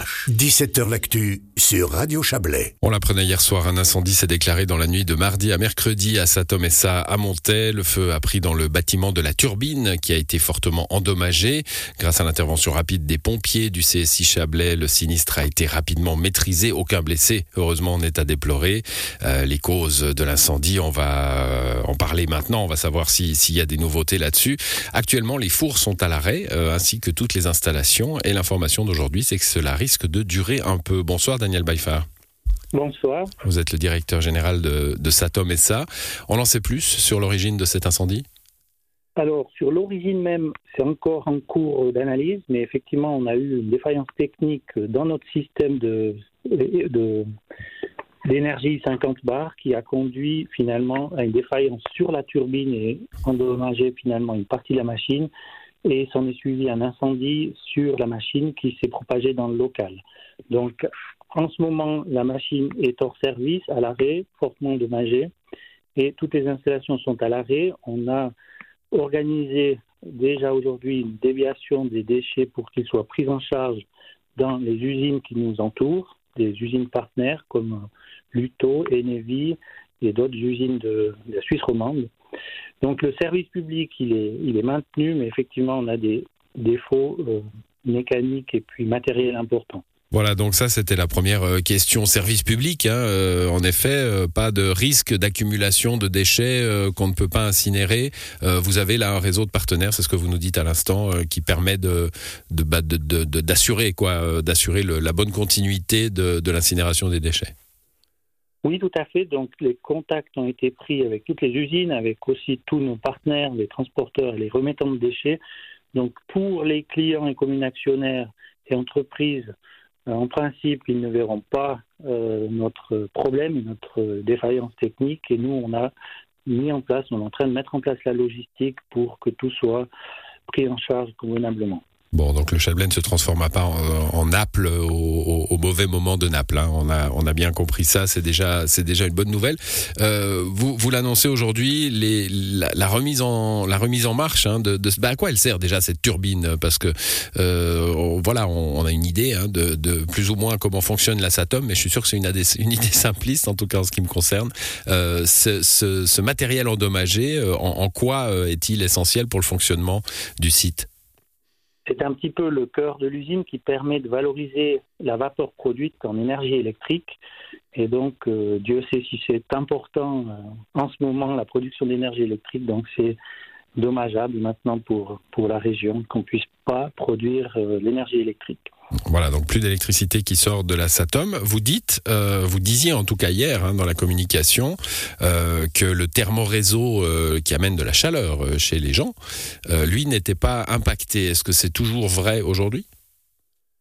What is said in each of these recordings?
пейзаж. 17h L'actu sur Radio Chablais. On l'apprenait hier soir, un incendie s'est déclaré dans la nuit de mardi à mercredi à Satom-Essa à Montais. Le feu a pris dans le bâtiment de la turbine qui a été fortement endommagé. Grâce à l'intervention rapide des pompiers du CSI Chablais, le sinistre a été rapidement maîtrisé. Aucun blessé, heureusement, n'est à déplorer. Euh, les causes de l'incendie, on va euh, en parler maintenant. On va savoir s'il y a des nouveautés là-dessus. Actuellement, les fours sont à l'arrêt, euh, ainsi que toutes les installations. Et l'information d'aujourd'hui, c'est que cela risque de durer un peu. Bonsoir Daniel Baifar. Bonsoir. Vous êtes le directeur général de, de Satom SA. On en sait plus sur l'origine de cet incendie? Alors, sur l'origine même, c'est encore en cours d'analyse, mais effectivement, on a eu une défaillance technique dans notre système de, d'énergie 50 bar qui a conduit finalement à une défaillance sur la turbine et endommagé finalement une partie de la machine et s'en est suivi un incendie sur la machine qui s'est propagé dans le local. Donc en ce moment, la machine est hors service, à l'arrêt, fortement endommagée, et toutes les installations sont à l'arrêt. On a organisé déjà aujourd'hui une déviation des déchets pour qu'ils soient pris en charge dans les usines qui nous entourent, des usines partenaires comme Luto, Enevi et d'autres usines de, la Suisse romande. Donc le service public, il est, maintenu, mais effectivement, on a des défauts euh, mécaniques et puis matériels importants. Voilà, donc ça c'était la première euh, question service public. Hein, euh, en effet, pas de risque d'accumulation de déchets qu'on ne peut pas incinérer. vous avez là un réseau de partenaires, c'est ce que vous nous dites à l'instant, qui permet de bah, d'assurer quoi, d'assurer la bonne continuité de l'incinération des déchets. Oui, tout à fait. Donc, les contacts ont été pris avec toutes les usines, avec aussi tous nos partenaires, les transporteurs et les remettants de déchets. Donc, pour les clients et communes actionnaires et entreprises, euh, en principe, ils ne verront pas euh, notre problème notre défaillance technique. Et nous, on a mis en place, on est en train de mettre en place la logistique pour que tout soit pris en charge convenablement. Bon, donc le Chablais ne se transforma pas en, Naples au, moment de Naples. Hein. On a bien compris ça. C'est déjà une bonne nouvelle. Euh, vous l'annoncez aujourd'hui, la, remise en marche hein, de, bah, à quoi elle sert déjà cette turbine? Parce que euh, voilà, on, a une idée hein, de, plus ou moins comment fonctionne la Satom, mais je suis sûr que c'est une, idée simpliste en tout cas en ce qui me concerne. Euh, ce, matériel endommagé, en, quoi est-il essentiel pour le fonctionnement du site? C'est un petit peu le cœur de l'usine qui permet de valoriser la vapeur produite en énergie électrique. Et donc, euh, Dieu sait si c'est important euh, en ce moment la production d'énergie électrique. Donc, c'est dommageable maintenant pour, la région qu'on ne puisse pas produire euh, l'énergie électrique. Voilà, donc plus d'électricité qui sort de la Satom. Vous dites, euh, vous disiez en tout cas hier hein, dans la communication euh, que le thermoréseau euh, qui amène de la chaleur chez les gens, lui n'était pas impacté. Est-ce que c'est toujours vrai aujourd'hui?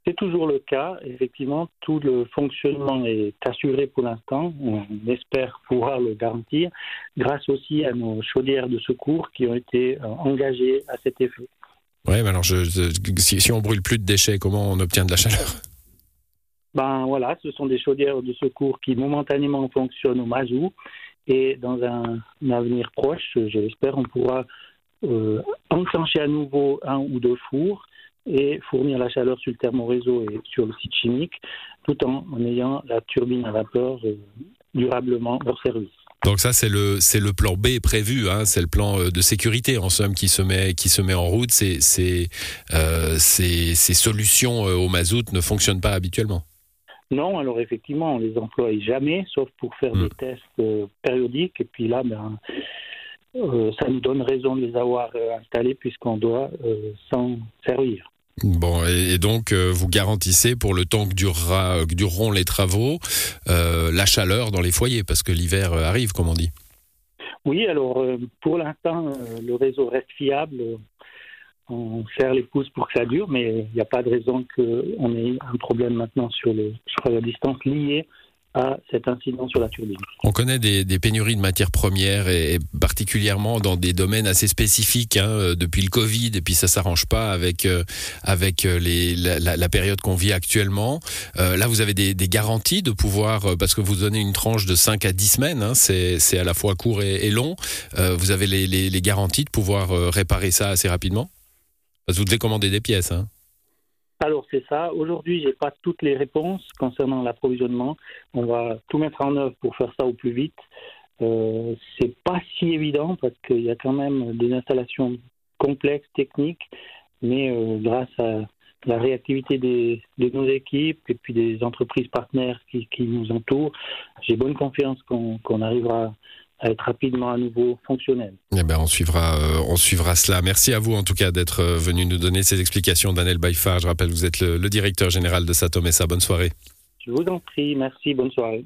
C'est toujours le cas. Effectivement, tout le fonctionnement est assuré pour l'instant. On espère pouvoir le garantir grâce aussi à nos chaudières de secours qui ont été engagées à cet effet. Oui, mais alors je, si, si, on brûle plus de déchets, comment on obtient de la chaleur? Ben voilà, ce sont des chaudières de secours qui momentanément fonctionnent au mazout et dans un, avenir proche, je l'espère, on pourra euh, enclencher à nouveau un ou deux fours et fournir la chaleur sur le thermoréseau et sur le site chimique, tout en, en ayant la turbine à vapeur euh, durablement hors service. Donc ça c'est le c'est le plan B prévu, hein, c'est le plan euh, de sécurité en somme qui se met qui se met en route. Ces ces, euh, ces, ces solutions euh, au mazout ne fonctionnent pas habituellement. Non, alors effectivement, on les emploie jamais, sauf pour faire des hmm. tests euh, périodiques. Et puis là, ben, euh, ça nous donne raison de les avoir installés puisqu'on doit s'en servir. Bon, et, donc euh, vous garantissez pour le temps que, que dureront les travaux euh, la chaleur dans les foyers, parce que l'hiver euh, arrive, comme on dit. Oui, alors pour l'instant, le réseau reste fiable. On serre les pouces pour que ça dure, mais il n'y a pas de raison qu'on ait un problème maintenant sur, le, sur la distance liée à cet incident sur la turbine. On connaît des, pénuries de matières premières et, particulièrement dans des domaines assez spécifiques hein, euh, depuis le Covid et puis ça s'arrange pas avec euh, avec euh, la, période qu'on vit actuellement. Là, vous avez des, garanties de pouvoir parce que vous donnez une tranche de 5 à 10 semaines, hein, c'est à la fois court et, long. Vous avez les, les, les, garanties de pouvoir réparer ça assez rapidement? Parce que vous devez commander des pièces. Hein. Alors c'est ça. Aujourd'hui, j'ai pas toutes les réponses concernant l'approvisionnement. On va tout mettre en œuvre pour faire ça au plus vite. Euh, c'est pas si évident parce qu'il y a quand même des installations complexes, techniques, mais euh, grâce à la réactivité de nos équipes et puis des entreprises partenaires qui, qui nous entourent, j'ai bonne confiance qu'on arrivera à être rapidement à nouveau fonctionnel. Eh ben, on suivra, euh, on suivra cela. Merci à vous en tout cas d'être euh, venu nous donner ces explications, Daniel Baïfar. Je rappelle, vous êtes le, le directeur général de Satom et Bonne soirée. Je vous en prie, merci, bonne soirée.